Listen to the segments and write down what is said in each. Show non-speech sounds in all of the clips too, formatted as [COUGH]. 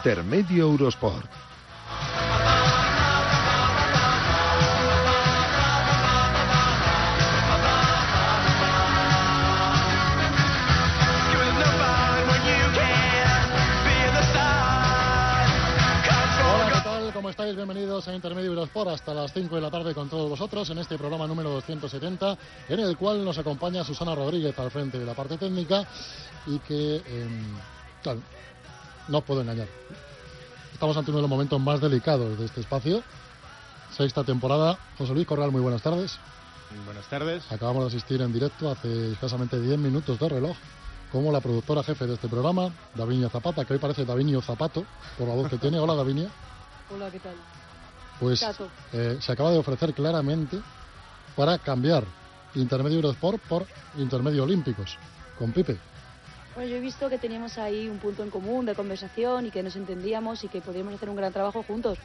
Intermedio Eurosport. Hola, ¿qué tal? ¿Cómo estáis? Bienvenidos a Intermedio Eurosport hasta las 5 de la tarde con todos vosotros en este programa número 270 en el cual nos acompaña Susana Rodríguez al frente de la parte técnica y que, eh, no os puedo engañar. Estamos ante uno de los momentos más delicados de este espacio. Sexta temporada. José Luis Corral, muy buenas tardes. Buenas tardes. Acabamos de asistir en directo hace escasamente 10 minutos de reloj como la productora jefe de este programa, Davinia Zapata, que hoy parece Davinio Zapato, por la voz que tiene. Hola, Davinia. Hola, ¿qué tal? Pues eh, se acaba de ofrecer claramente para cambiar Intermedio Eurosport por Intermedio Olímpicos, con Pipe. Bueno, yo he visto que teníamos ahí un punto en común de conversación y que nos entendíamos y que podríamos hacer un gran trabajo juntos.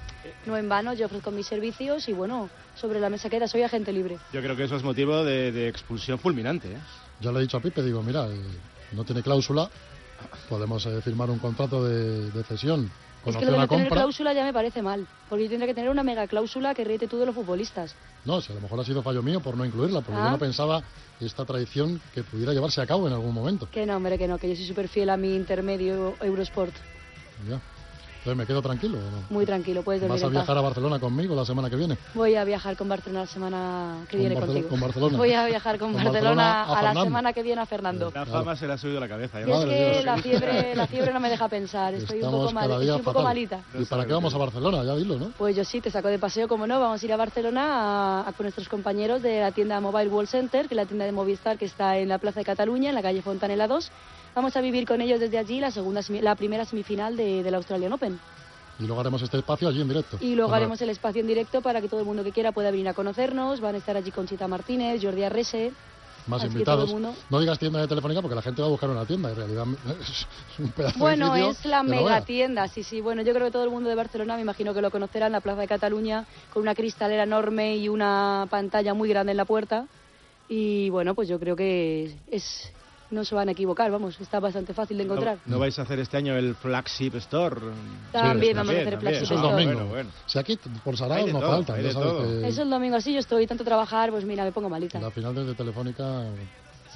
No en vano, yo ofrezco mis servicios y bueno, sobre la mesa queda, soy agente libre. Yo creo que eso es motivo de, de expulsión fulminante. ¿eh? Ya le he dicho a Pipe, digo, mira, eh, no tiene cláusula, podemos eh, firmar un contrato de, de cesión es que lo de no tener compra. cláusula ya me parece mal, porque yo tendría que tener una mega cláusula que ríete tú de los futbolistas. No, si a lo mejor ha sido fallo mío por no incluirla, porque yo Ah. no pensaba esta tradición que pudiera llevarse a cabo en algún momento. Que no, hombre, que no, que yo soy súper fiel a mi intermedio Eurosport. Ya. Entonces, ¿me quedo tranquilo o no? Muy tranquilo, puedes dormir ¿Vas a viajar a Barcelona conmigo la semana que viene? Voy a viajar con Barcelona la semana que Con viene Barcelo- contigo. con Barcelona. Voy a viajar con, Con Barcelona, Barcelona a a, la semana que viene a Fernando. La Claro. fama se le ha subido a la cabeza. ¿eh? Y es Madre que Dios. la fiebre, la fiebre no me deja pensar, estoy un poco, mal, estoy un poco malita. ¿Y para qué vamos a Barcelona? Ya dilo, ¿no? Pues yo sí, te saco de paseo, como no, vamos a ir a Barcelona a- a- con nuestros compañeros de la tienda Mobile World Center, que es la tienda de Movistar que está en la Plaza de Cataluña, en la calle Fontanela 2. Vamos a vivir con ellos desde allí la, segunda, semi- la primera semifinal de, del Australian Open. Y luego haremos este espacio allí en directo. Y luego Bueno, haremos el espacio en directo para que todo el mundo que quiera pueda venir a conocernos. Van a estar allí Conchita Martínez, Jordi Arrese. Más así invitados. No digas tienda de telefónica porque la gente va a buscar una tienda. En realidad [LAUGHS] es un pedazo Bueno, de sitio es la no mega tienda, sí, sí. Bueno, yo creo que todo el mundo de Barcelona, me imagino que lo conocerá en la Plaza de Cataluña, con una cristalera enorme y una pantalla muy grande en la puerta. Y bueno, pues yo creo que es no se van a equivocar, vamos, está bastante fácil de encontrar. ¿No, no vais a hacer este año el flagship store? También sí, vamos a hacer el flagship es store. domingo. Bueno, bueno. Si aquí por Sarao no todo, hay ya sabes que Eso el domingo así, yo estoy tanto trabajar, pues mira, me pongo malita. la final desde Telefónica en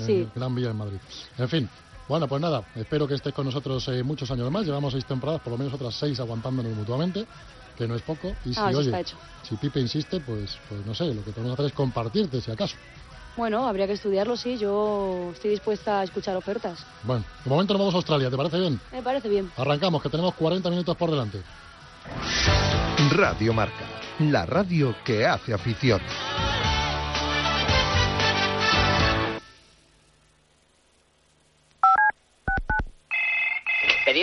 Sí. Gran Vía en Madrid. En fin, bueno, pues nada, espero que estés con nosotros eh, muchos años más. Llevamos seis temporadas, por lo menos otras seis aguantándonos mutuamente, que no es poco. Y si, Ah, oye, está hecho. si Pipe insiste, pues, pues no sé, lo que podemos hacer es compartirte, si acaso. Bueno, habría que estudiarlo, sí, yo estoy dispuesta a escuchar ofertas. Bueno, de momento nos vamos a Australia, ¿te parece bien? Me parece bien. Arrancamos, que tenemos 40 minutos por delante. Radio Marca, la radio que hace afición.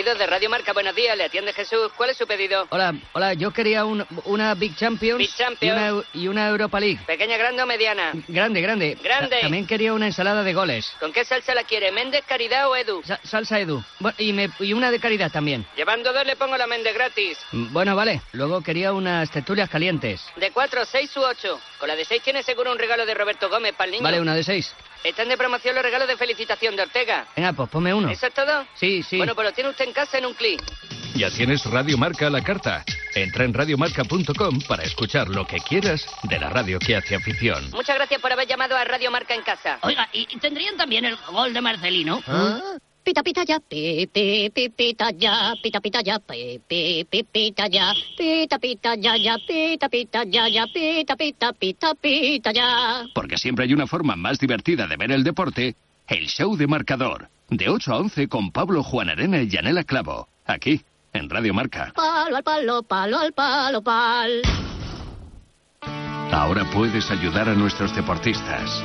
De Radio Marca, buenos días, le atiende Jesús. ¿Cuál es su pedido? Hola, hola, yo quería un- una Big Champions, Big Champions. Y, una, y una Europa League. ¿Pequeña, grande o mediana? Grande, grande. Grande. Ta- También quería una ensalada de goles. ¿Con qué salsa la quiere? ¿Méndez, Caridad o Edu? Sa- salsa Edu. Y, me- y una de caridad también. Llevando dos le pongo la Méndez gratis. Mm, Bueno, vale. Luego quería unas tertulias calientes. De cuatro, seis u ocho. Con la de seis tiene seguro un regalo de Roberto Gómez para el niño. Vale, una de seis. Están de promoción los regalos de felicitación de Ortega. Venga, pues ponme uno. ¿Eso es todo? Sí, sí. Bueno, pues lo tiene usted en casa en un clic. Ya tienes Radio Marca a la carta. Entra en radiomarca.com para escuchar lo que quieras de la radio que hace afición. Muchas gracias por haber llamado a Radio Marca en casa. Oiga, ¿y y tendrían también el gol de Marcelino? Pita pita ya, pi pi pi pita ya, pita pita ya, pi pi pi pita ya, pita pita ya ya, pita pita ya ya, pita pita pita pita ya. Porque siempre hay una forma más divertida de ver el deporte, el show de marcador. De 8 a 11 con Pablo Juan Arena y Yanela Clavo. Aquí, en Radio Marca. Palo al palo, palo al palo, pal. Ahora puedes ayudar a nuestros deportistas.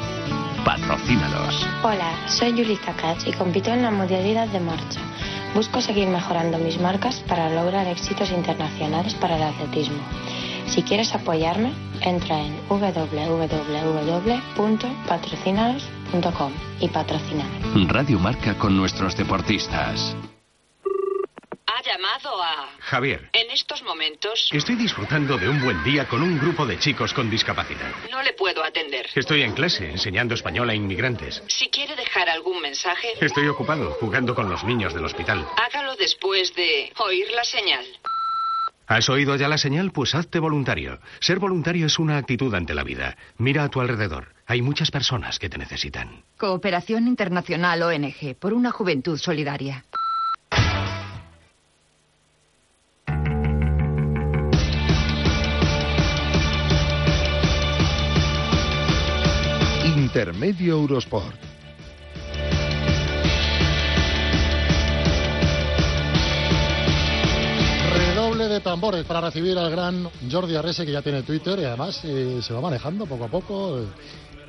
Patrocínalos. Hola, soy Julita Katz y compito en la modalidad de marcha. Busco seguir mejorando mis marcas para lograr éxitos internacionales para el atletismo. Si quieres apoyarme, entra en www.patrocinalos.com y patrocíname. Radio Marca con nuestros deportistas. Llamado a. Javier. En estos momentos Estoy disfrutando de un buen día con un grupo de chicos con discapacidad. no le puedo atender. Estoy en clase enseñando español a inmigrantes. Si quiere dejar algún mensaje, Estoy ocupado jugando con los niños del hospital. hágalo después de oír la señal. ¿Has oído ya la señal? Pues hazte voluntario. Ser voluntario es una actitud ante la vida. Mira a tu alrededor. Hay muchas personas que te necesitan. Cooperación Internacional ONG por una juventud solidaria. Intermedio Eurosport. Redoble de tambores para recibir al gran Jordi Arrese, que ya tiene Twitter y además eh, se va manejando poco a poco. eh,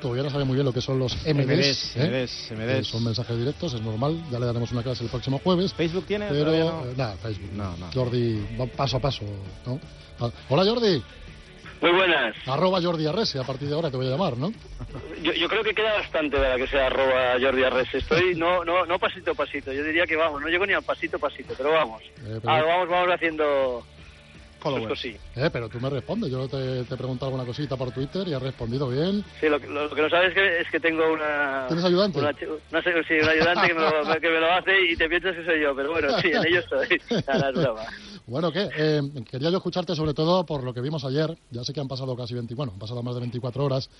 todavía no sabe muy bien lo que son los MDs. MDs, ¿eh? MDs, Eh, MDs. son mensajes directos, es normal. Ya le daremos una clase el próximo jueves. ¿Facebook tiene? Pero, no. eh, nada, Facebook. No, no. Jordi, va paso a paso. ¿no? Hola Jordi. Muy buenas. Arroba Jordi Arrese, a partir de ahora te voy a llamar, ¿no? Yo, yo creo que queda bastante de la que sea arroba Jordi Arres. Estoy, no, no, no pasito a pasito. Yo diría que vamos, no llego ni al pasito a pasito, pero vamos. Eh, pero- Ah, vamos, vamos haciendo Followers. pues sí. Eh, pero tú me respondes. Yo te, te he preguntado alguna cosita por Twitter y has respondido bien. Sí, lo, que- lo que no sabes es que, es que tengo una... ¿Tienes ayudante? Una, una sí, un ayudante que me, lo, que me lo hace y te piensas que soy yo, pero bueno, sí, en ello estoy. [LAUGHS] Nada, es broma. Bueno, ¿qué? Eh, quería yo escucharte sobre todo por lo que vimos ayer. Ya sé que han pasado casi 20, bueno, han pasado más de 24 horas,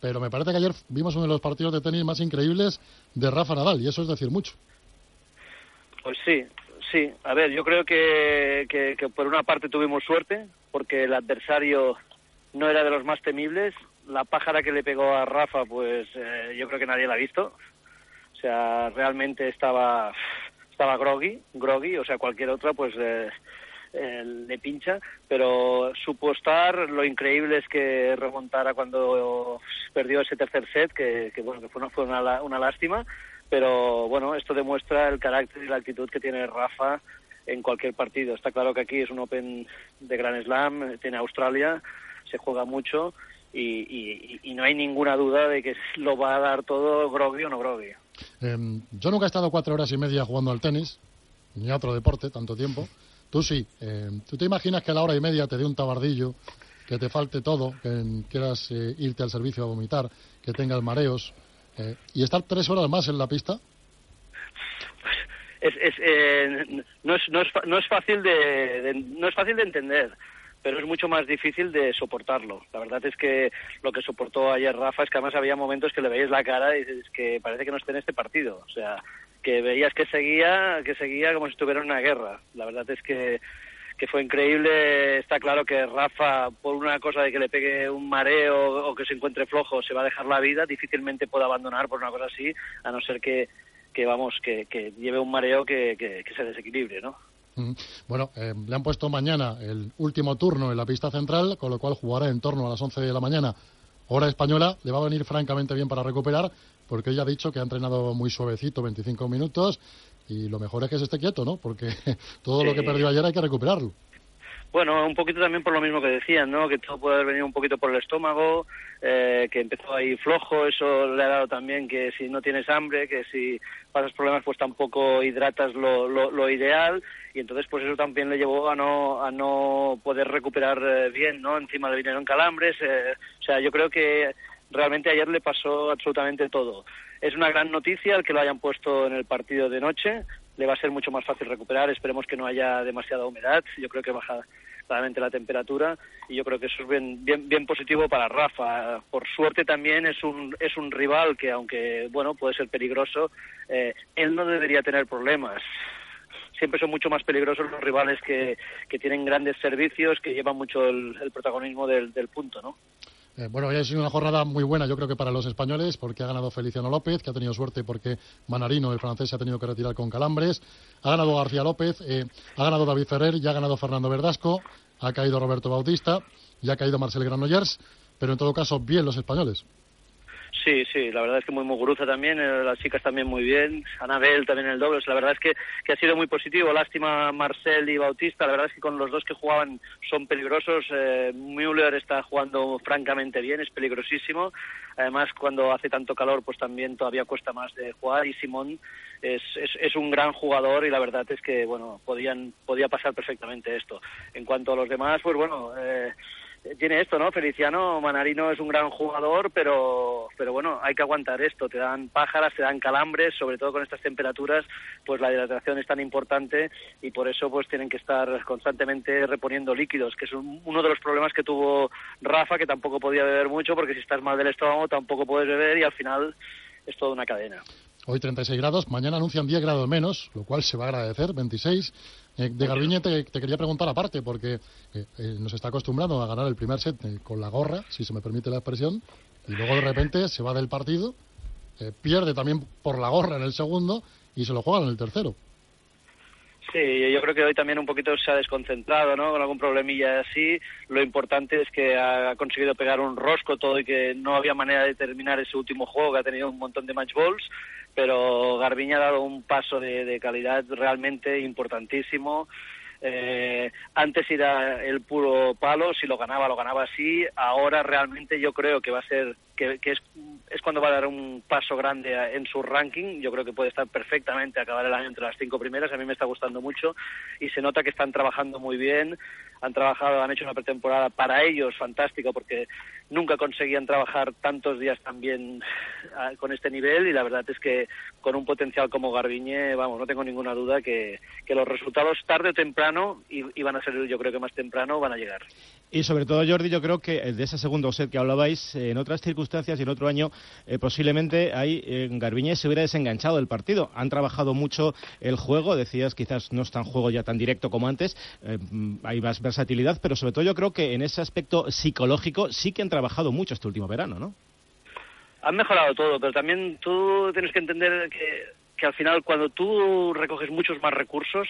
pero me parece que ayer vimos uno de los partidos de tenis más increíbles de Rafa Nadal, y eso es decir mucho. Pues sí, sí. A ver, yo creo que, que, por una parte tuvimos suerte, porque el adversario no era de los más temibles. La pájara que le pegó a Rafa, pues eh, yo creo que nadie la ha visto. O sea, realmente estaba estaba groggy, groggy, o sea, cualquier otra, pues eh, eh, le pincha, pero supo estar. Lo increíble es que remontara cuando perdió ese tercer set, que, que, bueno, que fue una, fue una, una lástima, pero bueno, esto demuestra el carácter y la actitud que tiene Rafa en cualquier partido. Está claro que aquí es un Open de Grand Slam, tiene Australia, se juega mucho y, y- y no hay ninguna duda de que lo va a dar todo groggy o no groggy. Eh, yo nunca he estado cuatro horas y media jugando al tenis, ni a otro deporte, tanto tiempo. Tú sí. Eh, ¿Tú te imaginas que a la hora y media te dé un tabardillo, que te falte todo, que quieras eh, irte al servicio a vomitar, que tengas mareos, eh, y estar tres horas más en la pista? es, es, eh, no, es, no, es, no es fácil de, de- no es fácil de entender pero es mucho más difícil de soportarlo. La verdad es que lo que soportó ayer Rafa es que además había momentos que le veías la cara y dices que parece que no esté en este partido. O sea, que veías que seguía, que seguía como si estuviera en una guerra. La verdad es que, que fue increíble. Está claro que Rafa, por una cosa de que le pegue un mareo o que se encuentre flojo, se va a dejar la vida. Difícilmente puede abandonar por una cosa así, a no ser que, que vamos, que, que lleve un mareo que, que, se desequilibre, ¿no? Bueno, eh, le han puesto mañana el último turno en la pista central, con lo cual jugará en torno a las 11 de la mañana, hora española. Le va a venir francamente bien para recuperar, porque ella ha dicho que ha entrenado muy suavecito, 25 minutos, y lo mejor es que se esté quieto, ¿no? Porque [LAUGHS] todo lo que perdió ayer hay que recuperarlo. Bueno, un poquito también por lo mismo que decían, ¿no? Que todo puede haber venido un poquito por el estómago, eh, que empezó ahí flojo, eso le ha dado también que si no tienes hambre, que si pasas problemas pues tampoco hidratas lo, lo, lo ideal y entonces pues eso también le llevó a no a no poder recuperar eh, bien, ¿no? Encima le vinieron calambres, eh, o sea, yo creo que realmente ayer le pasó absolutamente todo. Es una gran noticia el que lo hayan puesto en el partido de noche, le va a ser mucho más fácil recuperar, esperemos que no haya demasiada humedad, yo creo que baja claramente la temperatura y yo creo que eso es bien, bien, bien positivo para Rafa. Por suerte también es un, es un rival que aunque bueno puede ser peligroso, eh, él no debería tener problemas. Siempre son mucho más peligrosos los rivales que, que tienen grandes servicios, que llevan mucho el, protagonismo del, del punto, ¿no? Eh, bueno, ha sido una jornada muy buena, yo creo que para los españoles, porque ha ganado Feliciano López, que ha tenido suerte porque Manarino, el francés, se ha tenido que retirar con calambres. Ha ganado García López, eh, ha ganado David Ferrer, y ha ganado Fernando Verdasco, ha caído Roberto Bautista y ha caído Marcel Granollers, pero en todo caso, bien los españoles. Sí, sí, la verdad es que muy muguruza también, eh, las chicas también muy bien, Anabel también en el doble, la verdad es que, que ha sido muy positivo, lástima Marcel y Bautista, la verdad es que con los dos que jugaban son peligrosos, eh, Müller está jugando francamente bien, es peligrosísimo, además cuando hace tanto calor pues también todavía cuesta más de jugar y Simón es, es, es un gran jugador y la verdad es que bueno, podían, podía pasar perfectamente esto. En cuanto a los demás, pues bueno, eh, tiene esto, ¿no? Feliciano Manarino es un gran jugador, pero, pero bueno, hay que aguantar esto. Te dan pájaras, te dan calambres, sobre todo con estas temperaturas, pues la hidratación es tan importante y por eso pues tienen que estar constantemente reponiendo líquidos, que es un- uno de los problemas que tuvo Rafa, que tampoco podía beber mucho, porque si estás mal del estómago tampoco puedes beber y al final es toda una cadena. Hoy 36 grados, mañana anuncian 10 grados menos, lo cual se va a agradecer, 26. Eh, de Garbiñe te, te quería preguntar aparte, porque eh, eh, nos está acostumbrando a ganar el primer set eh, con la gorra, si se me permite la expresión, y luego de repente se va del partido, pierde también por la gorra en el segundo y se lo juegan en el tercero. Sí, yo creo que hoy también un poquito se ha desconcentrado, ¿no? Con algún problemilla así. Lo importante es que ha conseguido pegar un rosco todo y que no había manera de terminar ese último juego, que ha tenido un montón de match balls, pero Garbiñe ha dado un paso de, de calidad realmente importantísimo. Eh, antes era el puro palo, si lo ganaba, lo ganaba así. Ahora realmente yo creo que va a ser, que, que es, es cuando va a dar un paso grande en su ranking. Yo creo que puede estar perfectamente a acabar el año entre las cinco primeras. A mí me está gustando mucho y se nota que están trabajando muy bien. Han trabajado, han hecho una pretemporada para ellos fantástica porque nunca conseguían trabajar tantos días tan bien ah, con este nivel y la verdad es que con un potencial como Garbiñe, vamos, no tengo ninguna duda que, que los resultados tarde o temprano, y, y van a ser yo creo que más temprano, van a llegar. Y sobre todo, Jordi, yo creo que de ese segundo set que hablabais, en otras circunstancias y en otro año, eh, posiblemente ahí en Garbiñe se hubiera desenganchado del partido. Han trabajado mucho el juego, decías quizás no es tan juego ya tan directo como antes, eh, hay más versatilidad, pero sobre todo yo creo que en ese aspecto psicológico sí que han trabajado mucho este último verano, ¿no? Han mejorado todo, pero también tú tienes que entender que, que al final cuando tú recoges muchos más recursos,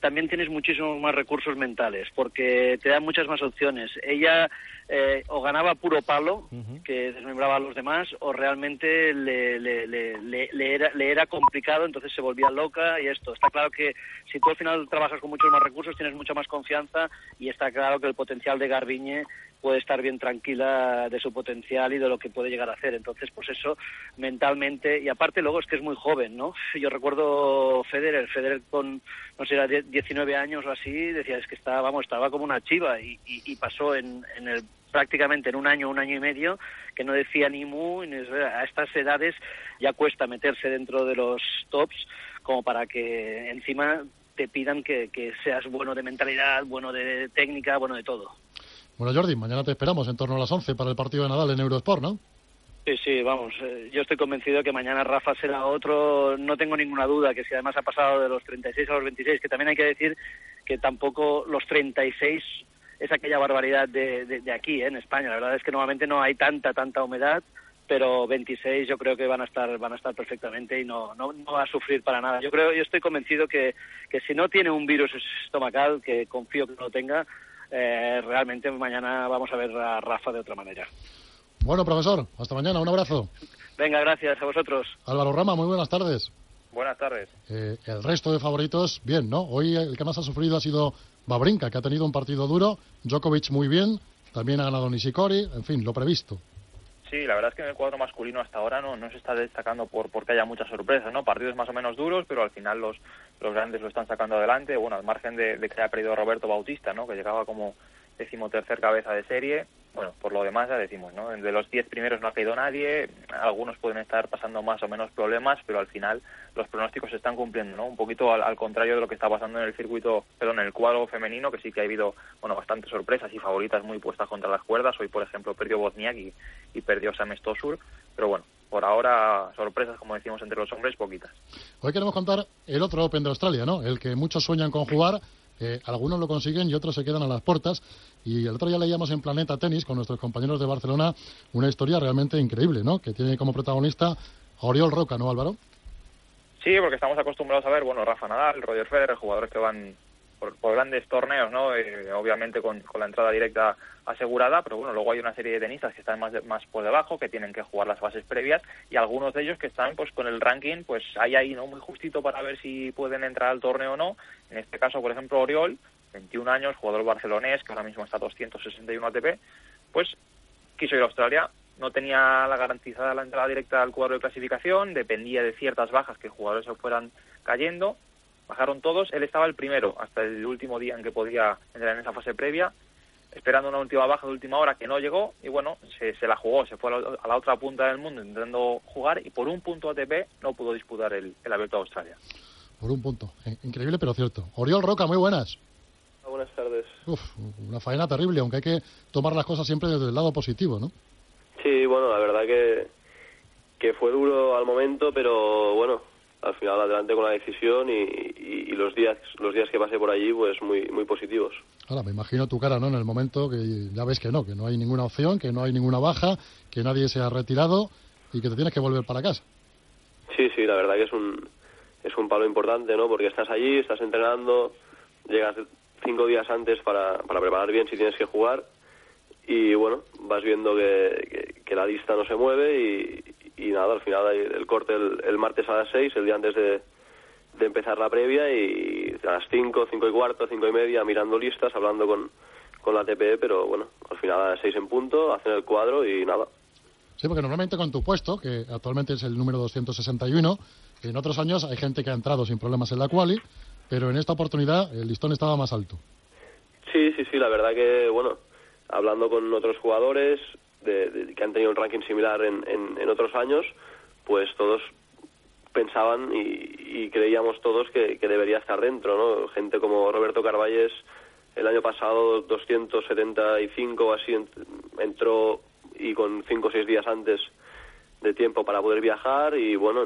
también tienes muchísimos más recursos mentales, porque te dan muchas más opciones. Ella eh, o ganaba puro palo, que desmembraba a los demás, o realmente le, le, le, le- le era, le era complicado, entonces se volvía loca y esto. Está claro que si tú al final trabajas con muchos más recursos, tienes mucha más confianza y está claro que el potencial de Garbiñe puede estar bien tranquila de su potencial y de lo que puede llegar a hacer. Entonces, pues eso mentalmente, y aparte luego es que es muy joven, ¿no? [LAUGHS] Yo recuerdo Federer, Federer con, no sé, era 19 años o así, decía, es que estaba, vamos, estaba como una chiva y, y- y pasó en, en el prácticamente en un año, un año y medio, que no decía ni mu, a estas edades ya cuesta meterse dentro de los tops como para que encima te pidan que, que seas bueno de mentalidad, bueno de técnica, bueno de todo. Bueno, Jordi, mañana te esperamos en torno a las 11 para el partido de Nadal en Eurosport, ¿no? Sí, sí, vamos, eh, yo estoy convencido que mañana Rafa será otro, no tengo ninguna duda que si además ha pasado de los 36 a los 26, que también hay que decir que tampoco los 36 es aquella barbaridad de, de- aquí, ¿eh? en España. La verdad es que normalmente no hay tanta, tanta humedad, pero 26 yo creo que van a estar, van a estar perfectamente y no, no, no va a sufrir para nada. Yo creo, yo estoy convencido que, que si no tiene un virus estomacal, que confío que no lo tenga, eh, realmente mañana vamos a ver a Rafa de otra manera. Bueno, profesor, hasta mañana, un abrazo. Venga, gracias a vosotros. Álvaro Rama, muy buenas tardes. Buenas tardes. Eh, el resto de favoritos, bien, ¿no? Hoy el que más ha sufrido ha sido Babrinka, que ha tenido un partido duro, Djokovic muy bien, también ha ganado Nishikori, en fin, lo previsto. Sí, la verdad es que en el cuadro masculino hasta ahora no, no se está destacando por porque haya muchas sorpresas, ¿no? Partidos más o menos duros, pero al final los, los grandes lo están sacando adelante, bueno, al margen de, de que haya perdido Roberto Bautista, ¿no? Que llegaba como decimotercer cabeza de serie. Bueno, por lo demás ya decimos, ¿no? De los diez primeros no ha caído nadie, algunos pueden estar pasando más o menos problemas, pero al final los pronósticos se están cumpliendo, ¿no? Un poquito al, contrario de lo que está pasando en el circuito, perdón, en el cuadro femenino, que sí que ha habido, bueno, bastantes sorpresas y favoritas muy puestas contra las cuerdas. Hoy, por ejemplo, perdió Bozniak y, y perdió Sam Stosur, pero bueno, por ahora sorpresas, como decimos, entre los hombres, poquitas. Hoy queremos contar el otro Open de Australia, ¿no? El que muchos sueñan con jugar, algunos lo consiguen y otros se quedan a las puertas. Y el otro día leíamos en Planeta Tenis con nuestros compañeros de Barcelona una historia realmente increíble, ¿no? Que tiene como protagonista a Oriol Roca, ¿no, Álvaro? Sí, porque estamos acostumbrados a ver, bueno, Rafa Nadal, Roger Federer, jugadores que van por, por grandes torneos, ¿no? Eh, obviamente con, con, la entrada directa asegurada, pero bueno, luego hay una serie de tenistas que están más, más por debajo, que tienen que jugar las fases previas, y algunos de ellos que están pues con el ranking, pues hay ahí, ¿no? Muy justito para ver si pueden entrar al torneo o no. En este caso, por ejemplo, Oriol, 21 años, jugador barcelonés, que ahora mismo está a 261 ATP, pues quiso ir a Australia, no tenía la garantizada la entrada directa al cuadro de clasificación, dependía de ciertas bajas que jugadores se fueran cayendo, bajaron todos, él estaba el primero hasta el último día en que podía entrar en esa fase previa, esperando una última baja de última hora que no llegó y bueno, se, se la jugó, se fue a la, a la, otra punta del mundo intentando jugar y por un punto ATP no pudo disputar el, el Abierto de Australia. Por un punto, increíble pero cierto. Oriol Roca, muy buenas. Buenas tardes. Uf, una faena terrible, aunque hay que tomar las cosas siempre desde el lado positivo, ¿no? Sí, bueno, la verdad que, que fue duro al momento, pero bueno, al final adelante con la decisión y, y, y, los días los días que pasé por allí, pues muy muy positivos. Ahora, me imagino tu cara, ¿no? En el momento que ya ves que no, que no hay ninguna opción, que no hay ninguna baja, que nadie se ha retirado y que te tienes que volver para casa. Sí, sí, la verdad que es un es un palo importante, ¿no? Porque estás allí, estás entrenando, llegas cinco días antes para, para preparar bien si tienes que jugar y bueno, vas viendo que, que, que la lista no se mueve y, y nada, al final hay el corte el, el, martes a las 6, el día antes de, de empezar la previa y a las 5, 5 y cuarto, 5 y media mirando listas, hablando con, con la TPE, pero bueno, al final a las 6 en punto, hacen el cuadro y nada. Sí, porque normalmente con tu puesto, que actualmente es el número 261, en otros años hay gente que ha entrado sin problemas en la quali, pero en esta oportunidad el listón estaba más alto. Sí, sí, sí, la verdad que, bueno, hablando con otros jugadores han tenido un ranking similar en, en, en, otros años, pues todos pensaban y, y creíamos todos que, que, debería estar dentro, ¿no? Gente como Roberto Carvalles, el año pasado 275 o así entró y con 5 o 6 días antes de tiempo para poder viajar y bueno,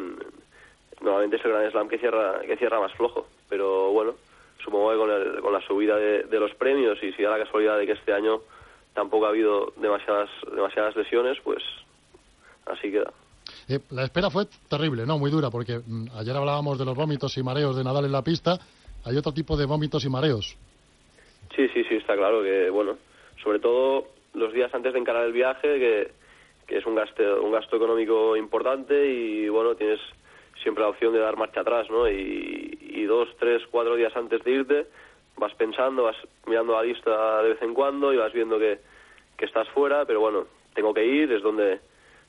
normalmente es el Gran Slam que cierra, que cierra más flojo, pero bueno, supongo que con, el, con la subida de, de, los premios y si da la casualidad de que este año tampoco ha habido demasiadas demasiadas lesiones, pues así queda. Eh, la espera fue terrible, ¿no? Muy dura, porque mm, ayer hablábamos de los vómitos y mareos de Nadal en la pista. Hay otro tipo de vómitos y mareos. Sí, sí, sí, está claro que, bueno, sobre todo los días antes de encarar el viaje, que, que es un gasto, un gasto económico importante y, bueno, tienes siempre la opción de dar marcha atrás, ¿no? Y, y dos, tres, cuatro días antes de irte, vas pensando, vas mirando la lista de vez en cuando y vas viendo que, que estás fuera, pero bueno, tengo que ir, es donde,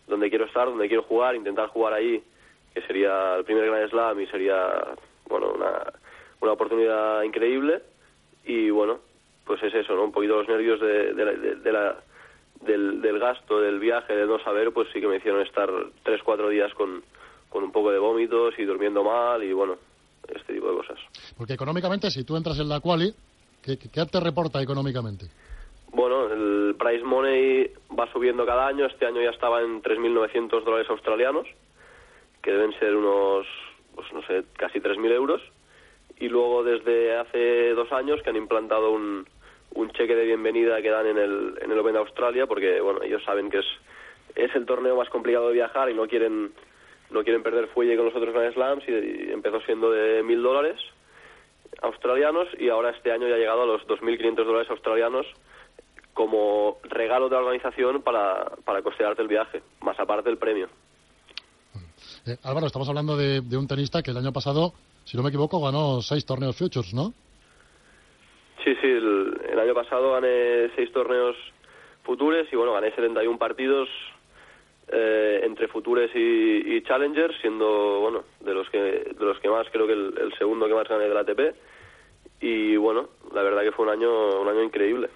donde quiero estar, donde quiero jugar, intentar jugar ahí, que sería el primer Grand Slam y sería, bueno, una, una oportunidad increíble. Y bueno, pues es eso, ¿no? Un poquito los nervios de, de, de, de la, del, del gasto, del viaje, de no saber, pues sí que me hicieron estar tres, cuatro días con, con un poco de vómitos y durmiendo mal y bueno, este tipo de cosas. Porque económicamente, si tú entras en la quali, ¿qué, qué te reporta económicamente? Bueno, el price money va subiendo cada año. Este año ya estaba en 3.900 dólares australianos, que deben ser unos, pues no sé, casi 3.000 euros. Y luego desde hace dos años que han implantado un, un cheque de bienvenida que dan en el, en el Open de Australia, porque bueno, ellos saben que es, es el torneo más complicado de viajar y no quieren no quieren perder fuelle con los otros Grand Slams y, y empezó siendo de mil dólares australianos y ahora este año ya ha llegado a los 2.500 dólares australianos como regalo de la organización para, para costearte el viaje, más aparte del premio. Eh, Álvaro, estamos hablando de, de, un tenista que el año pasado, si no me equivoco, ganó seis torneos Futures, ¿no? Sí, sí, el, el año pasado gané seis torneos Futures y bueno, gané 71 partidos eh, entre Futures y, y, Challengers, siendo, bueno, de los que, de los que más, creo que el, segundo que más gané del ATP. Y bueno, la verdad que fue un año, un año increíble.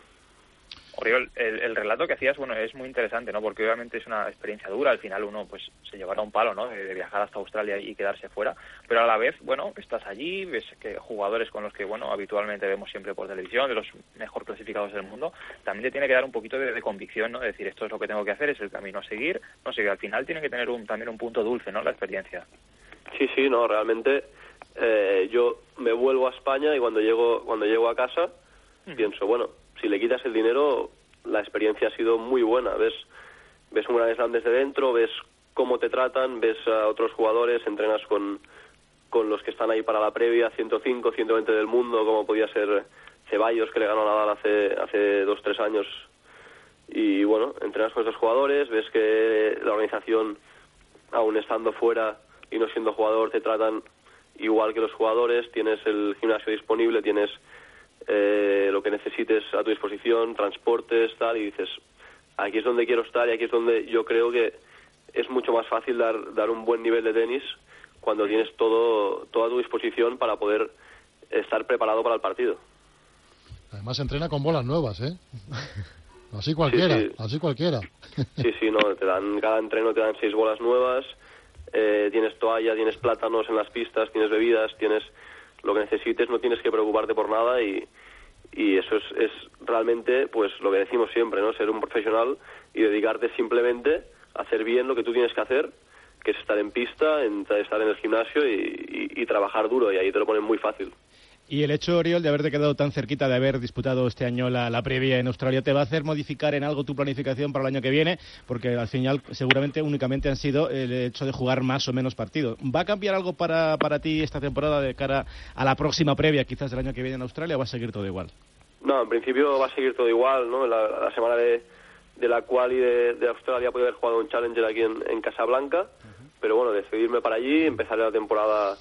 Oriol, el, el, relato que hacías, bueno, es muy interesante, ¿no? Porque obviamente es una experiencia dura, al final uno, pues, se llevará un palo, ¿no? De, de, viajar hasta Australia y quedarse fuera, pero a la vez, bueno, estás allí, ves que jugadores con los que, bueno, habitualmente vemos siempre por televisión, de los mejor clasificados del mundo, también te tiene que dar un poquito de, de convicción, ¿no? De decir, esto es lo que tengo que hacer, es el camino a seguir, no sé, que al final tiene que tener un, también un punto dulce, ¿no? La experiencia. Sí, sí, no, realmente eh, yo me vuelvo a España y cuando llego, cuando llego a casa, mm. pienso, bueno, si le quitas el dinero, la experiencia ha sido muy buena. Ves, ves un gran slam desde dentro, ves cómo te tratan, ves a otros jugadores, entrenas con, con los que están ahí para la previa, 105, 120 del mundo, como podía ser Ceballos, que le ganó a Nadal hace, hace dos, tres años. Y bueno, entrenas con estos jugadores, ves que la organización, aún estando fuera y no siendo jugador, te tratan igual que los jugadores, tienes el gimnasio disponible, tienes eh, lo que necesites a tu disposición, transportes, tal, y dices, aquí es donde quiero estar y aquí es donde yo creo que es mucho más fácil dar, dar un buen nivel de tenis cuando tienes todo, todo a tu disposición para poder estar preparado para el partido. Además entrena con bolas nuevas, ¿eh? [LAUGHS] Así cualquiera, Sí, sí. así cualquiera. [LAUGHS] Sí, sí, no, te dan, cada entreno te dan seis bolas nuevas, eh, tienes toalla, tienes plátanos en las pistas, tienes bebidas, tienes lo que necesites, no tienes que preocuparte por nada y, y eso es, es realmente, pues lo que decimos siempre, ¿no? Ser un profesional y dedicarte simplemente a hacer bien lo que tú tienes que hacer, que es estar en pista, en- estar en el gimnasio y, y- y trabajar duro y ahí te lo ponen muy fácil. Y el hecho, Oriol, de haberte quedado tan cerquita de haber disputado este año la, la previa en Australia, ¿te va a hacer modificar en algo tu planificación para el año que viene? Porque al final, seguramente únicamente han sido el hecho de jugar más o menos partidos. ¿Va a cambiar algo para, para ti esta temporada de cara a la próxima previa, quizás del año que viene en Australia, o va a seguir todo igual? No, en principio va a seguir todo igual, ¿no? La, la semana de, de la cual y de, de Australia puede haber jugado un Challenger aquí en, en Casablanca, pero bueno, decidirme para allí, empezaré la temporada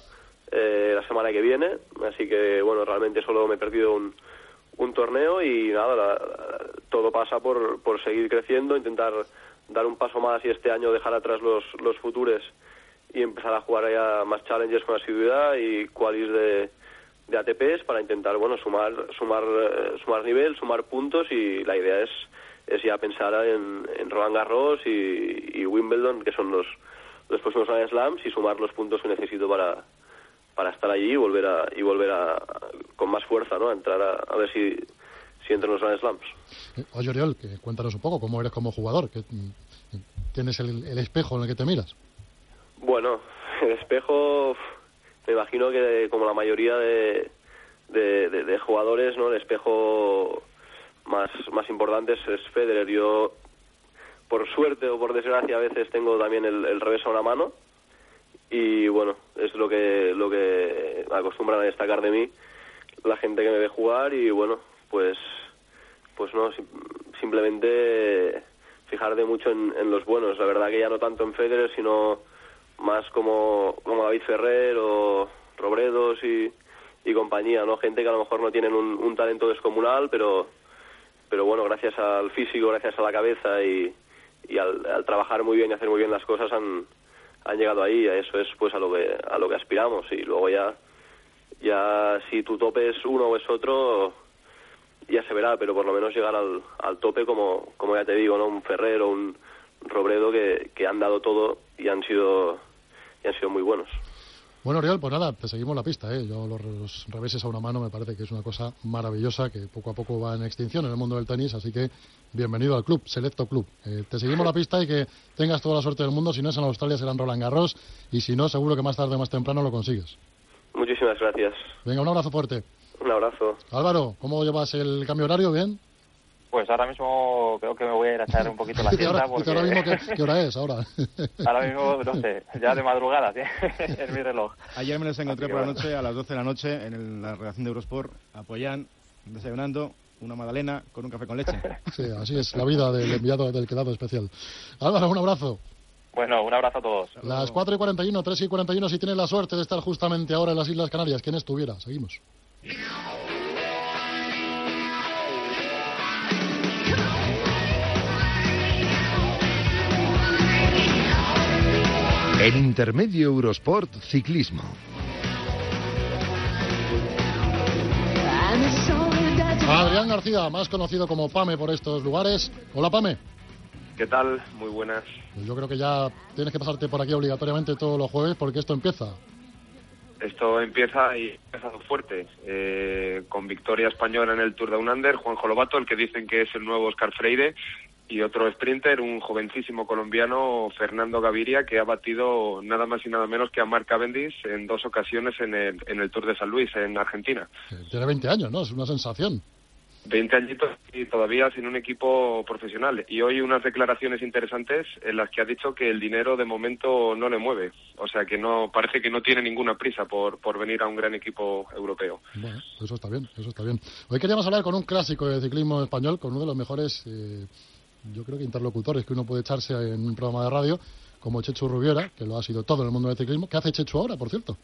eh, la semana que viene, así que bueno, realmente solo me he perdido un, un torneo y nada, la- todo pasa por, por seguir creciendo, intentar dar un paso más y este año dejar atrás los, los futures y empezar a jugar ya más challenges con asiduidad y qualis de, de ATPs para intentar bueno sumar sumar eh, sumar nivel sumar puntos y la idea es es ya pensar en, en Roland Garros y, y Wimbledon que son los los próximos Grand Slams y sumar los puntos que necesito para para estar allí y volver a y volver a con más fuerza no a entrar a, a ver si si entro en los Grand Slams Oye, Oriol, que cuéntanos un poco cómo eres como jugador, que tienes el, el espejo en el que te miras. Bueno, [LAUGHS] el espejo, me imagino que como la mayoría de, de, de- de jugadores, ¿no? El espejo más, más importante es, es Federer. Yo, por suerte o por desgracia, a veces tengo también el, el revés a una mano y bueno, es lo que, lo que acostumbran a destacar de mí la gente que me ve jugar y bueno, pues, pues no, sim- simplemente fijarte mucho en, en los buenos. La verdad que ya no tanto en Federer, sino más como, como David Ferrer o Robredos y, y compañía, ¿no? Gente que a lo mejor no tienen un, un talento descomunal, pero, pero bueno, gracias al físico, gracias a la cabeza y, y al, al trabajar muy bien y hacer muy bien las cosas han, han llegado ahí. a Eso es pues a lo que, a lo que aspiramos y luego ya, ya si tu tope es uno o es otro, ya se verá, pero por lo menos llegar al, al tope como, como ya te digo, ¿no? Un Ferrer o un Robredo que, que han dado todo y han sido, y han sido muy buenos. Bueno, Oriol, pues nada, te seguimos la pista, ¿eh? Yo los, los reveses a una mano me parece que es una cosa maravillosa que poco a poco va en extinción en el mundo del tenis, así que bienvenido al club, Selecto Club. Eh, te seguimos la pista y que tengas toda la suerte del mundo, si no es en Australia será en Roland Garros y si no, seguro que más tarde o más temprano lo consigues. Muchísimas gracias. Venga, un abrazo fuerte. Un abrazo. Álvaro, ¿cómo llevas el cambio horario? ¿Bien? Pues ahora mismo creo que me voy a ir a echar un poquito la [LAUGHS] siesta ahora, porque ahora mismo qué, [LAUGHS] qué hora es ahora. [LAUGHS] ahora mismo, no sé, ya de madrugada, ¿sí? es mi reloj. Ayer me los encontré por la bueno. noche, a las 12 de la noche, en el- la redacción de Eurosport, apoyan, desayunando, una magdalena con un café con leche. Sí, así es la vida del enviado del quedado especial. Álvaro, un abrazo. Bueno, un abrazo a todos. Las 4 y 41, 3 y 41, si tienes la suerte de estar justamente ahora en las Islas Canarias, ¿quién estuviera? Seguimos. En Intermedio Eurosport Ciclismo. Adrián García, más conocido como Pame por estos lugares. Hola, Pame. ¿Qué tal? Muy buenas. Pues yo creo que ya tienes que pasarte por aquí obligatoriamente todos los jueves porque esto empieza. Esto empieza y ha empezado fuerte, eh, con victoria española en el Tour de Unander, Juanjo Lobato, el que dicen que es el nuevo Oscar Freire, y otro sprinter, un jovencísimo colombiano, Fernando Gaviria, que ha batido nada más y nada menos que a Mark Cavendish en dos ocasiones en el, en el Tour de San Luis, en Argentina. Eh, Tiene 20 años, ¿no? Es una sensación. 20 añitos y todavía sin un equipo profesional. Y hoy unas declaraciones interesantes en las que ha dicho que el dinero de momento no le mueve. O sea que no parece que no tiene ninguna prisa por, por venir a un gran equipo europeo. Bueno, eso está bien, eso está bien. Hoy queríamos hablar con un clásico de ciclismo español, con uno de los mejores, eh, yo creo que interlocutores que uno puede echarse en un programa de radio, como Chechu Rubiera, que lo ha sido todo en el mundo del ciclismo. ¿Qué hace Chechu ahora, por cierto?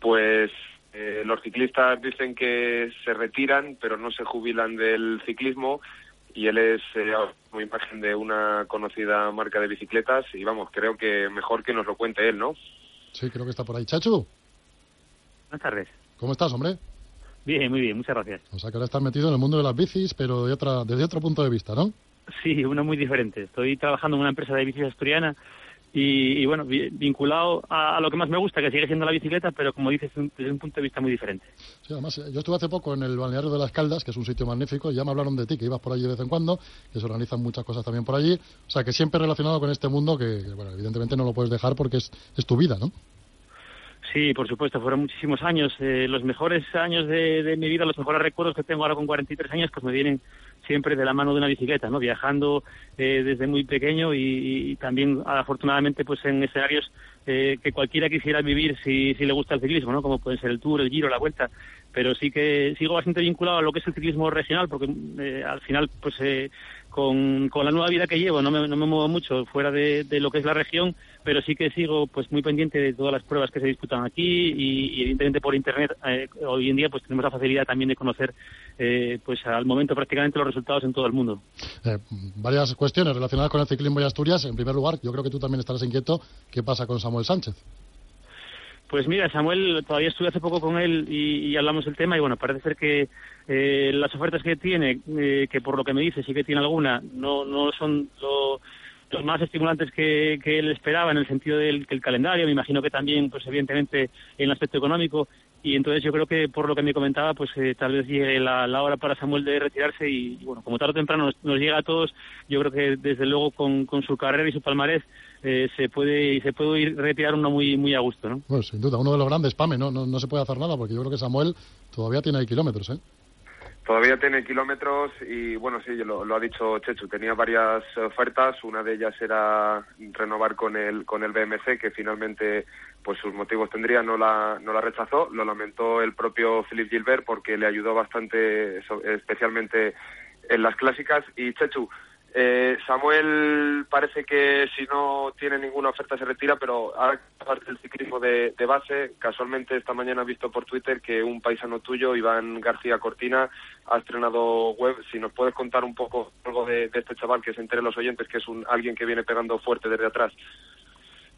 Pues eh, los ciclistas dicen que se retiran, pero no se jubilan del ciclismo y él es eh, como imagen de una conocida marca de bicicletas y vamos, creo que mejor que nos lo cuente él, ¿no? Sí, creo que está por ahí. Chachu. Buenas tardes. ¿Cómo estás, hombre? Bien, muy bien, muchas gracias. O sea que ahora estás metido en el mundo de las bicis, pero de otra, desde otro punto de vista, ¿no? Sí, uno muy diferente. Estoy trabajando en una empresa de bicis asturiana y, bueno, vinculado a, lo que más me gusta, que sigue siendo la bicicleta, pero como dices, desde un punto de vista muy diferente. Sí, además, yo estuve hace poco en el balneario de las Caldas, que es un sitio magnífico, y ya me hablaron de ti, que ibas por allí de vez en cuando, que se organizan muchas cosas también por allí. O sea, que siempre relacionado con este mundo que, bueno, evidentemente no lo puedes dejar porque es, es tu vida, ¿no? Sí, por supuesto, fueron muchísimos años. Eh, los mejores años de, de, mi vida, los mejores recuerdos que tengo ahora con 43 años, pues me vienen siempre de la mano de una bicicleta, ¿no? Viajando eh, desde muy pequeño y, también, afortunadamente, pues en escenarios eh, que cualquiera quisiera vivir si, si le gusta el ciclismo, ¿no? Como pueden ser el Tour, el Giro, la Vuelta. Pero sí que sigo bastante vinculado a lo que es el ciclismo regional, porque eh, al final, pues eh, con, con, la nueva vida que llevo no me, no me muevo mucho fuera de, de, lo que es la región, pero sí que sigo pues muy pendiente de todas las pruebas que se disputan aquí y, evidentemente por internet eh, hoy en día pues tenemos la facilidad también de conocer eh, pues al momento prácticamente los resultados en todo el mundo. Eh, varias cuestiones relacionadas con el ciclismo y Asturias. En primer lugar, yo creo que tú también estarás inquieto. ¿Qué pasa con Samuel Sánchez? Pues mira, Samuel, todavía estuve hace poco con él y, hablamos del tema y bueno, parece ser que eh, las ofertas que tiene, eh, que por lo que me dice sí que tiene alguna, no, no son lo, los más estimulantes que, que, él esperaba en el sentido del que el calendario, me imagino que también, pues evidentemente en el aspecto económico y entonces yo creo que por lo que me comentaba, pues eh, tal vez llegue la, la, hora para Samuel de retirarse y, y, bueno, como tarde o temprano nos, nos, llega a todos, yo creo que desde luego con, con su carrera y su palmarés eh, se puede se puede ir retirar uno muy muy a gusto, ¿no? Pues sin duda, uno de los grandes PAME, ¿no? ¿no? No se puede hacer nada porque yo creo que Samuel todavía tiene kilómetros, ¿eh? Todavía tiene kilómetros y bueno, sí, lo, lo, ha dicho Chechu, tenía varias ofertas, una de ellas era renovar con el con el BMC que finalmente pues sus motivos tendría, no la no la rechazó, lo lamentó el propio Philippe Gilbert porque le ayudó bastante especialmente en las clásicas y Chechu eh, Samuel parece que si no tiene ninguna oferta se retira, pero ahora parte del ciclismo de, base, casualmente esta mañana he visto por Twitter que un paisano tuyo, Iván García Cortina, ha estrenado web. Si nos puedes contar un poco algo de, este chaval, que se entere los oyentes, que es un alguien que viene pegando fuerte desde atrás.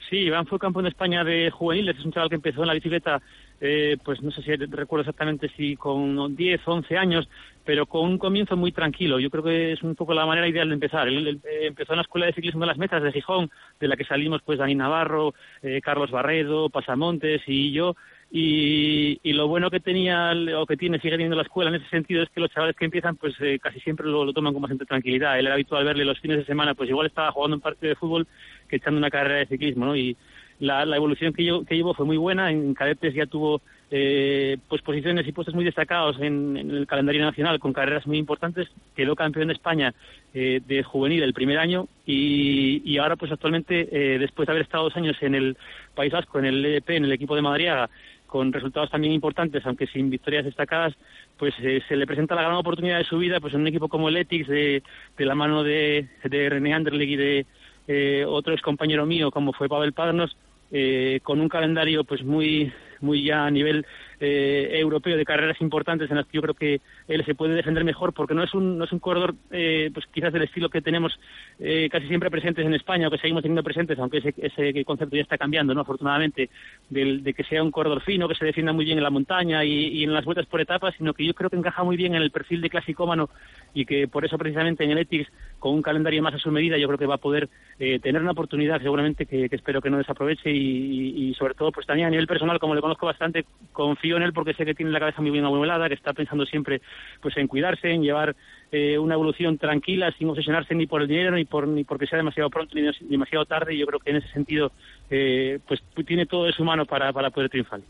Sí, Iván fue campeón de España de juveniles, es un chaval que empezó en la bicicleta, eh, pues no sé si recuerdo exactamente si con 10, 11 años, pero con un comienzo muy tranquilo. Yo creo que es un poco la manera ideal de empezar. Él, eh, empezó en la Escuela de Ciclismo de las Metas de Gijón, de la que salimos pues Dani Navarro, eh, Carlos Barredo, Pasamontes y yo, y, y, lo bueno que tenía o que tiene sigue teniendo la escuela en ese sentido es que los chavales que empiezan pues eh, casi siempre lo, lo, toman con bastante tranquilidad él era habitual verle los fines de semana pues igual estaba jugando un partido de fútbol que echando una carrera de ciclismo no y la, evolución que llevó, que llevó fue muy buena. En cadetes ya tuvo eh, pues posiciones y puestos muy destacados en, el calendario nacional con carreras muy importantes. Quedó campeón de España eh, de juvenil el primer año y, y ahora pues actualmente eh, después de haber estado dos años en el País Vasco en el EDP en el equipo de Madriaga con resultados también importantes, aunque sin victorias destacadas, pues eh, se le presenta la gran oportunidad de su vida pues en un equipo como el Etix, de, de la mano de, de René Anderleg y de eh, otro ex compañero mío como fue Pavel Padnos, eh, con un calendario pues muy muy ya a nivel eh, europeo de carreras importantes en las que yo creo que él se puede defender mejor porque no es un no es un corredor eh, pues quizás del estilo que tenemos eh, casi siempre presentes en España o que seguimos teniendo presentes aunque ese, ese concepto ya está cambiando no afortunadamente de, de que sea un corredor fino que se defienda muy bien en la montaña y, en las vueltas por etapas sino que yo creo que encaja muy bien en el perfil de clasicómano y que por eso precisamente en el Ethics con un calendario más a su medida yo creo que va a poder eh, tener una oportunidad seguramente que, espero que no desaproveche y sobre todo pues también a nivel personal como le conozco bastante, confío en él porque sé que tiene la cabeza muy bien amueblada, que está pensando siempre pues en cuidarse, en llevar eh, una evolución tranquila, sin obsesionarse ni por el dinero, ni por ni porque sea demasiado pronto ni demasiado tarde. Y yo creo que en ese sentido eh, pues tiene todo de su mano para, para poder triunfar.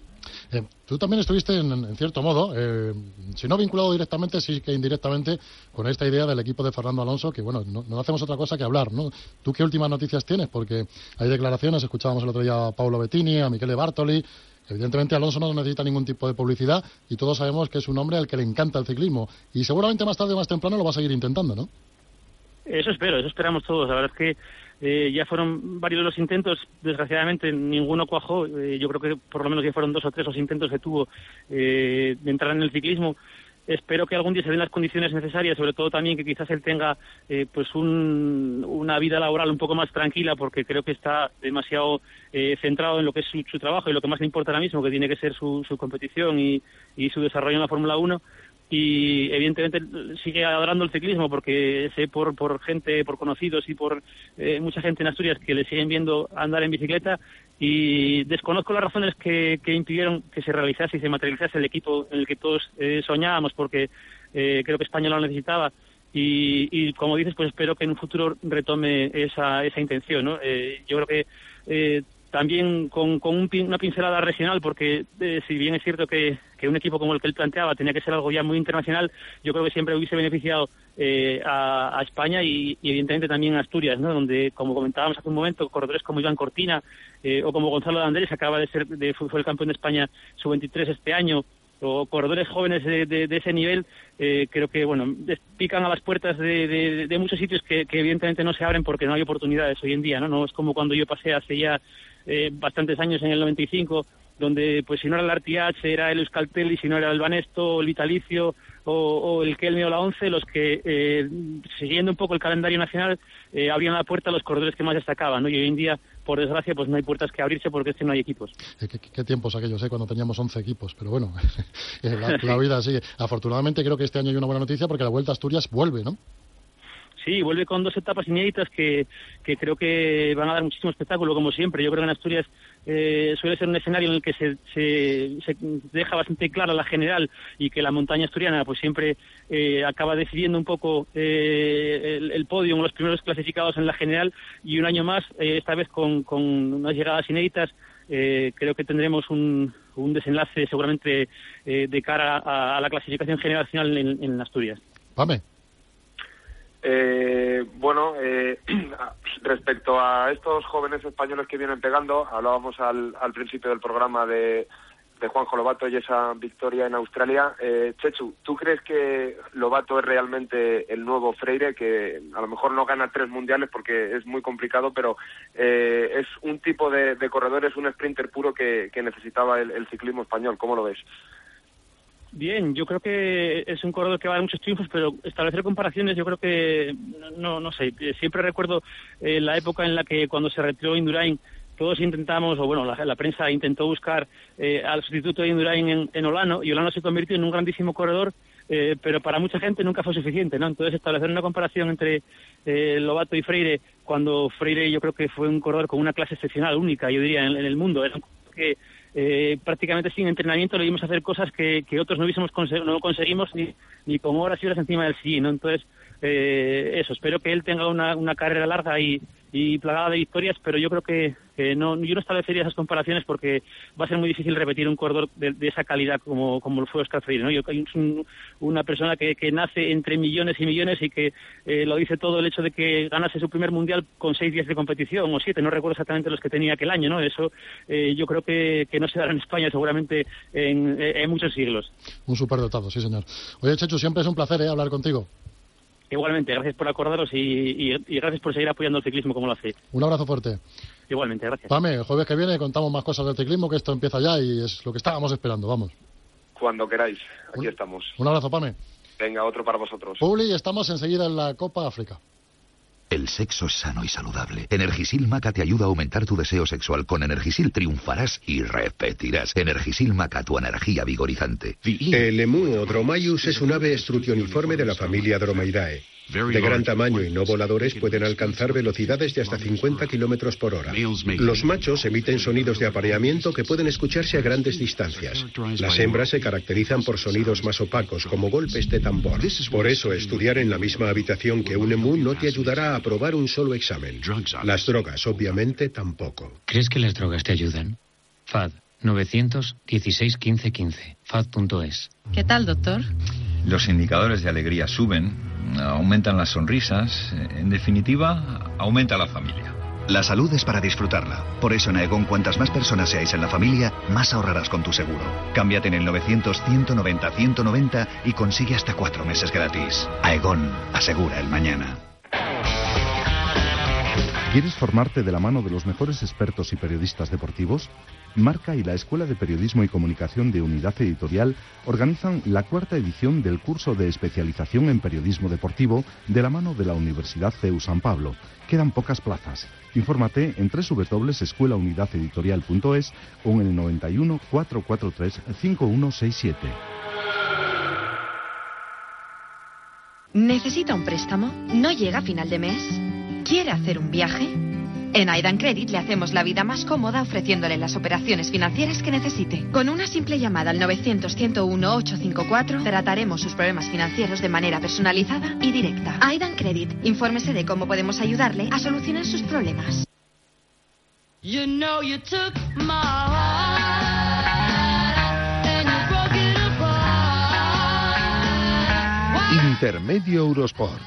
Eh, tú también estuviste, en, en cierto modo, eh, si no vinculado directamente, sí que indirectamente, con esta idea del equipo de Fernando Alonso, que bueno, no, no hacemos otra cosa que hablar, ¿no? ¿Tú qué últimas noticias tienes? Porque hay declaraciones, escuchábamos el otro día a Paulo Bettini, a Michele Bartoli. Evidentemente Alonso no necesita ningún tipo de publicidad y todos sabemos que es un hombre al que le encanta el ciclismo. Y seguramente más tarde o más temprano lo va a seguir intentando, ¿no? Eso espero, eso esperamos todos. La verdad es que eh, ya fueron varios los intentos, desgraciadamente ninguno cuajó. Eh, yo creo que por lo menos ya fueron dos o tres los intentos que tuvo eh, de entrar en el ciclismo. Espero que algún día se den las condiciones necesarias, sobre todo también que quizás él tenga eh, pues un, una vida laboral un poco más tranquila, porque creo que está demasiado eh, centrado en lo que es su, su, trabajo y lo que más le importa ahora mismo, que tiene que ser su, su competición y, y su desarrollo en la Fórmula 1 y evidentemente sigue adorando el ciclismo porque sé por, por gente, por conocidos y por eh, mucha gente en Asturias que le siguen viendo andar en bicicleta y desconozco las razones que, que impidieron que se realizase y se materializase el equipo en el que todos eh, soñábamos porque eh, creo que España lo necesitaba y, y, como dices pues espero que en un futuro retome esa, esa intención ¿no? Eh, yo creo que eh, también con, con un, una pincelada regional, porque eh, si bien es cierto que, que, un equipo como el que él planteaba tenía que ser algo ya muy internacional, yo creo que siempre hubiese beneficiado eh, a, España y, evidentemente también a Asturias, ¿no? donde, como comentábamos hace un momento, corredores como Iván Cortina eh, o como Gonzalo de Andrés, acaba de ser de, fue el campeón de España sub-23 este año, o corredores jóvenes de, de, de ese nivel, eh, creo que bueno pican a las puertas de, de muchos sitios que, que, evidentemente no se abren porque no hay oportunidades hoy en día, ¿no? No es como cuando yo pasé hace ya eh, bastantes años en el 95, donde pues si no era el RTH era el Euskaltel y si no era el Banesto, el Vitalicio o, o el Kelme o la Once, los que eh, siguiendo un poco el calendario nacional eh, abrían la puerta a los corredores que más destacaban, ¿no? Y hoy en día, por desgracia, pues no hay puertas que abrirse porque es que no hay equipos. ¿Qué, qué, tiempos aquellos, eh? Cuando teníamos 11 equipos, pero bueno, [LAUGHS] la, la vida sigue. Afortunadamente creo que este año hay una buena noticia porque la Vuelta a Asturias vuelve, ¿no? Sí, vuelve con dos etapas inéditas que, creo que van a dar muchísimo espectáculo, como siempre. Yo creo que en Asturias eh, suele ser un escenario en el que se, se, deja bastante clara la general y que la montaña asturiana pues siempre eh, acaba decidiendo un poco eh, el, el podio, los primeros clasificados en la general y un año más, eh, esta vez con, con unas llegadas inéditas, eh, creo que tendremos un, desenlace seguramente eh, de cara a, a, la clasificación general final en, en Asturias. Vame. Eh, bueno, eh, [CLEARS THROAT] respecto a estos jóvenes españoles que vienen pegando, hablábamos al, al principio del programa de, de Juanjo Lobato y esa victoria en Australia. Eh, Chechu, ¿tú crees que Lobato es realmente el nuevo Freire? Que a lo mejor no gana tres mundiales porque es muy complicado, pero eh, es un tipo de, corredor, es un sprinter puro que, que necesitaba el, el ciclismo español. ¿Cómo lo ves? Bien, yo creo que es un corredor que va a dar muchos triunfos, pero establecer comparaciones yo creo que, no, no sé, siempre recuerdo eh, la época en la que cuando se retiró Indurain todos intentamos, o bueno, la, prensa intentó buscar eh, al sustituto de Indurain en, en, Olano, y Olano se convirtió en un grandísimo corredor, eh, pero para mucha gente nunca fue suficiente, ¿no? Entonces establecer una comparación entre eh, Lobato y Freire, cuando Freire yo creo que fue un corredor con una clase excepcional, única, yo diría, en, en el mundo, era que eh, prácticamente sin entrenamiento le hacer cosas que, que otros no hubiésemos no conseguimos ni, ni con horas y horas encima del sí, ¿no? Entonces, eh, eso, espero que él tenga una, una carrera larga y, y plagada de victorias, pero yo creo que, que, no, yo no establecería esas comparaciones porque va a ser muy difícil repetir un corredor de, de esa calidad como, como lo fue Oscar Freire. ¿no? Yo es un, una persona que, que, nace entre millones y millones y que eh, lo dice todo el hecho de que ganase su primer mundial con seis días de competición o siete, no recuerdo exactamente los que tenía aquel año. ¿no? Eso eh, yo creo que, que, no se dará en España seguramente en, en muchos siglos. Un superdotado, sí señor. Oye, Chechu, siempre es un placer ¿eh? hablar contigo. Igualmente, gracias por acordaros y, y, y, gracias por seguir apoyando el ciclismo como lo hace. Un abrazo fuerte. Igualmente, gracias. Pame, el jueves que viene contamos más cosas del ciclismo, que esto empieza ya y es lo que estábamos esperando, vamos. Cuando queráis, aquí un, estamos. Un abrazo, Pame. Venga, otro para vosotros. Publi, estamos enseguida en la Copa África. El sexo es sano y saludable. Energisil Maca te ayuda a aumentar tu deseo sexual. Con Energisil triunfarás y repetirás. Energisil Maca, tu energía vigorizante. El emú o Dromaeus es un ave estrucioniforme de la familia Dromaidae. De gran tamaño y no voladores pueden alcanzar velocidades de hasta 50 kilómetros por hora. Los machos emiten sonidos de apareamiento que pueden escucharse a grandes distancias. Las hembras se caracterizan por sonidos más opacos, como golpes de tambor. Por eso, estudiar en la misma habitación que un emú no te ayudará a aprobar un solo examen. Las drogas, obviamente, tampoco. ¿Crees que las drogas te ayudan? FAD 916 15 15. FAD.es. ¿Qué tal, doctor? Los indicadores de alegría suben, aumentan las sonrisas, en definitiva, aumenta la familia. La salud es para disfrutarla. Por eso en Aegon, cuantas más personas seáis en la familia, más ahorrarás con tu seguro. Cámbiate en el 900-190-190 y consigue hasta cuatro meses gratis. Aegon, asegura el mañana. ¿Quieres formarte de la mano de los mejores expertos y periodistas deportivos? Marca y la Escuela de Periodismo y Comunicación de Unidad Editorial organizan la cuarta edición del curso de especialización en periodismo deportivo de la mano de la Universidad CEU San Pablo. Quedan pocas plazas. Infórmate en www.escuelaunidadeditorial.es o en el 91 443 5167. ¿Necesita un préstamo? ¿No llega a final de mes? ¿Quiere hacer un viaje? En Aidan Credit le hacemos la vida más cómoda ofreciéndole las operaciones financieras que necesite. Con una simple llamada al 900-101-854 trataremos sus problemas financieros de manera personalizada y directa. Aidan Credit, infórmese de cómo podemos ayudarle a solucionar sus problemas. You know you took my heart and you broke it apart. Intermedio Eurosport.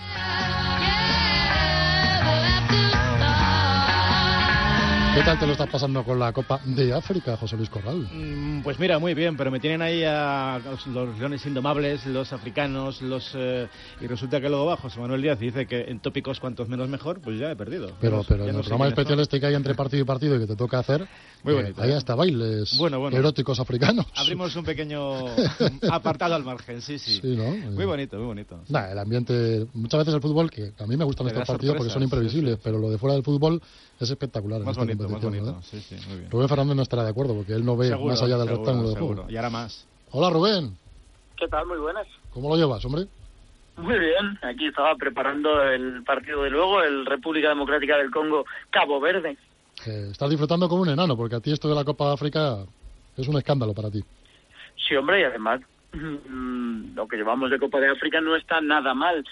¿Qué tal te lo estás pasando con la Copa de África, José Luis Corral? Mm, Pues mira, muy bien, pero me tienen ahí a los, los leones indomables, los africanos, los eh, y resulta que luego va José Manuel Díaz dice que en tópicos cuantos menos mejor, pues ya he perdido. Pero, pero en no el programa especial este que hay entre partido y partido y que te toca hacer, Muy eh, bonito, hay ¿eh? hasta bailes Bueno, bueno. eróticos africanos. Abrimos un pequeño [LAUGHS] apartado al margen, sí, sí. Sí, ¿no? Muy bonito, muy bonito. Nah, el ambiente, muchas veces el fútbol, que a mí me gustan estos partidos porque son imprevisibles, pero lo de fuera del fútbol es espectacular. en Más esta bonito, más competición, bonito. ¿verdad? Sí, sí, muy bien. Rubén Fernández no estará de acuerdo porque él no ve Seguro, más allá del seguro, rectángulo de seguro. juego. Y ahora más. Hola Rubén, ¿Qué tal? Muy buenas. ¿cómo lo llevas, hombre? Muy bien. Aquí estaba preparando el partido de luego, el República Democrática del Congo, Cabo Verde. Eh, estás disfrutando como un enano porque a ti esto de la Copa de África es un escándalo para ti. Sí, hombre, y además mm, lo que llevamos de Copa de África no está nada mal.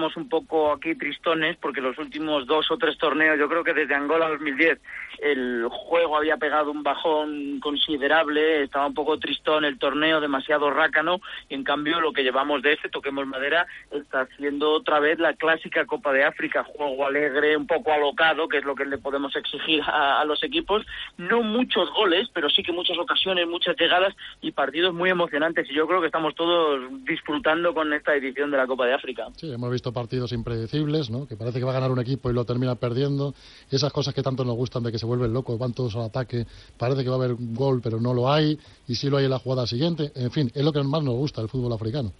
Un poco aquí tristones porque los últimos dos o tres torneos, yo creo que desde Angola 2010, el juego había pegado un bajón considerable, estaba un poco tristón el torneo, demasiado rácano, y en cambio lo que llevamos de este, toquemos madera, está siendo otra vez la clásica Copa de África, juego alegre, un poco alocado, que es lo que le podemos exigir a, a los equipos. No muchos goles, pero sí que muchas ocasiones, muchas llegadas y partidos muy emocionantes. Y yo creo que estamos todos disfrutando con esta edición de la Copa de África. Sí, hemos visto partidos impredecibles, ¿no? Que parece que va a ganar un equipo y lo termina perdiendo. Esas cosas que tanto nos gustan de que se vuelven locos, van todos al ataque, parece que va a haber un gol, pero no lo hay, y sí lo hay en la jugada siguiente. En fin, es lo que más nos gusta del fútbol africano.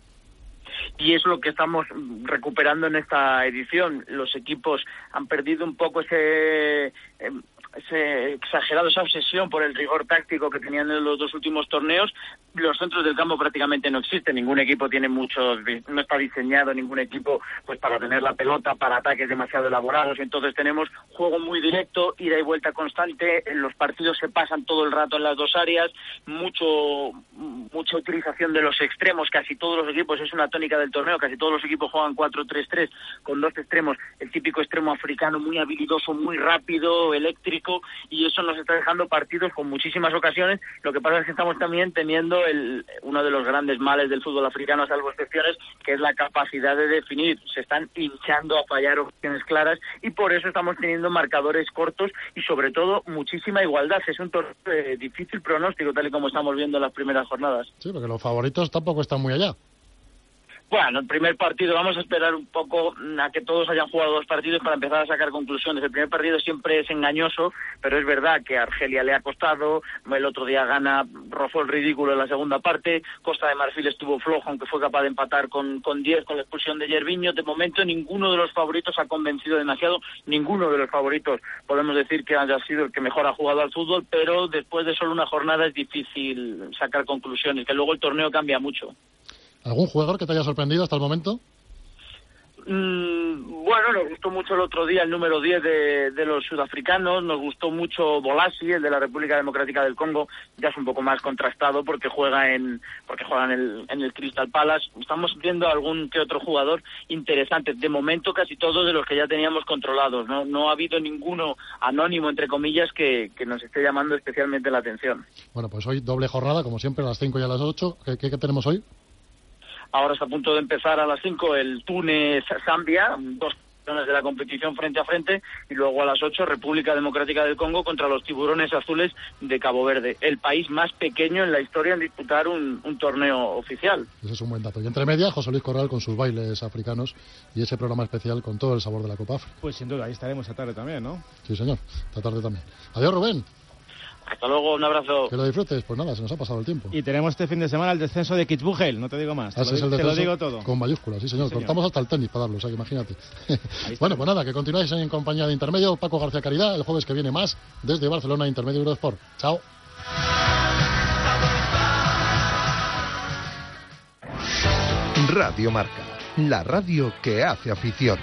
y es lo que estamos recuperando en esta edición. Los equipos han perdido un poco ese, em, ese exagerado, esa obsesión por el rigor táctico que tenían en los dos últimos torneos. Los centros del campo prácticamente no existen. Ningún equipo tiene muchos, no está diseñado ningún equipo pues para tener la pelota para ataques demasiado elaborados. Entonces tenemos juego muy directo, ida y vuelta constante. Los partidos se pasan todo el rato en las dos áreas. Mucho, mucha utilización de los extremos. Casi todos los equipos es una tónica del torneo. Casi todos los equipos juegan 4-3-3 con dos extremos. El típico extremo africano muy habilidoso, muy rápido, eléctrico y eso nos está dejando partidos con muchísimas ocasiones. Lo que pasa es que estamos también teniendo el, uno de los grandes males del fútbol africano, salvo excepciones, que es la capacidad de definir. Se están hinchando a fallar opciones claras y por eso estamos teniendo marcadores cortos y sobre todo muchísima igualdad. Es un torneo de difícil pronóstico, tal y como estamos viendo en las primeras jornadas. Sí, porque los favoritos tampoco están muy allá. Bueno, el primer partido, vamos a esperar un poco a que todos hayan jugado dos partidos para empezar a sacar conclusiones. El primer partido siempre es engañoso, pero es verdad que Argelia le ha costado, el otro día gana, rozó el ridículo en la segunda parte, Costa de Marfil estuvo flojo, aunque fue capaz de empatar con, con 10 con la expulsión de Yerviño. De momento ninguno de los favoritos ha convencido demasiado, ninguno de los favoritos podemos decir que haya sido el que mejor ha jugado al fútbol, pero después de solo una jornada es difícil sacar conclusiones, que luego el torneo cambia mucho. ¿Algún jugador que te haya sorprendido hasta el momento? Mm, bueno, nos gustó mucho el otro día el número 10 de, de, los sudafricanos, nos gustó mucho Bolasi, el de la República Democrática del Congo, ya es un poco más contrastado porque juega en porque juega en el, en el Crystal Palace. Estamos viendo algún que otro jugador interesante. De momento casi todos de los que ya teníamos controlados. No, no ha habido ninguno anónimo, entre comillas, que, que nos esté llamando especialmente la atención. Bueno, pues hoy doble jornada, como siempre, a las 5 y a las 8. ¿Qué, qué, qué tenemos hoy? Ahora está a punto de empezar a las 5 el Túnez-Zambia, dos de la competición frente a frente y luego a las 8 República Democrática del Congo contra los tiburones azules de Cabo Verde, el país más pequeño en la historia en disputar un, un, torneo oficial. Ese es un buen dato. Y entre media, José Luis Corral con sus bailes africanos y ese programa especial con todo el sabor de la Copa África. Pues sin duda, ahí estaremos esta tarde también, ¿no? Sí, señor, esta tarde también. Adiós, Rubén. Hasta luego, un abrazo. Que lo disfrutes. Pues nada, se nos ha pasado el tiempo. Y tenemos este fin de semana el descenso de Kitzbühel, no te digo más. Te, lo, es el te lo digo todo. Con mayúsculas, sí señor. sí, señor. Cortamos hasta el tenis para darlo, o sea que imagínate. [LAUGHS] bueno, pues nada, que continuáis en compañía de Intermedio. Paco García Caridad, el jueves que viene más, desde Barcelona, Intermedio Eurosport. Chao. Radio Marca, la radio que hace afición.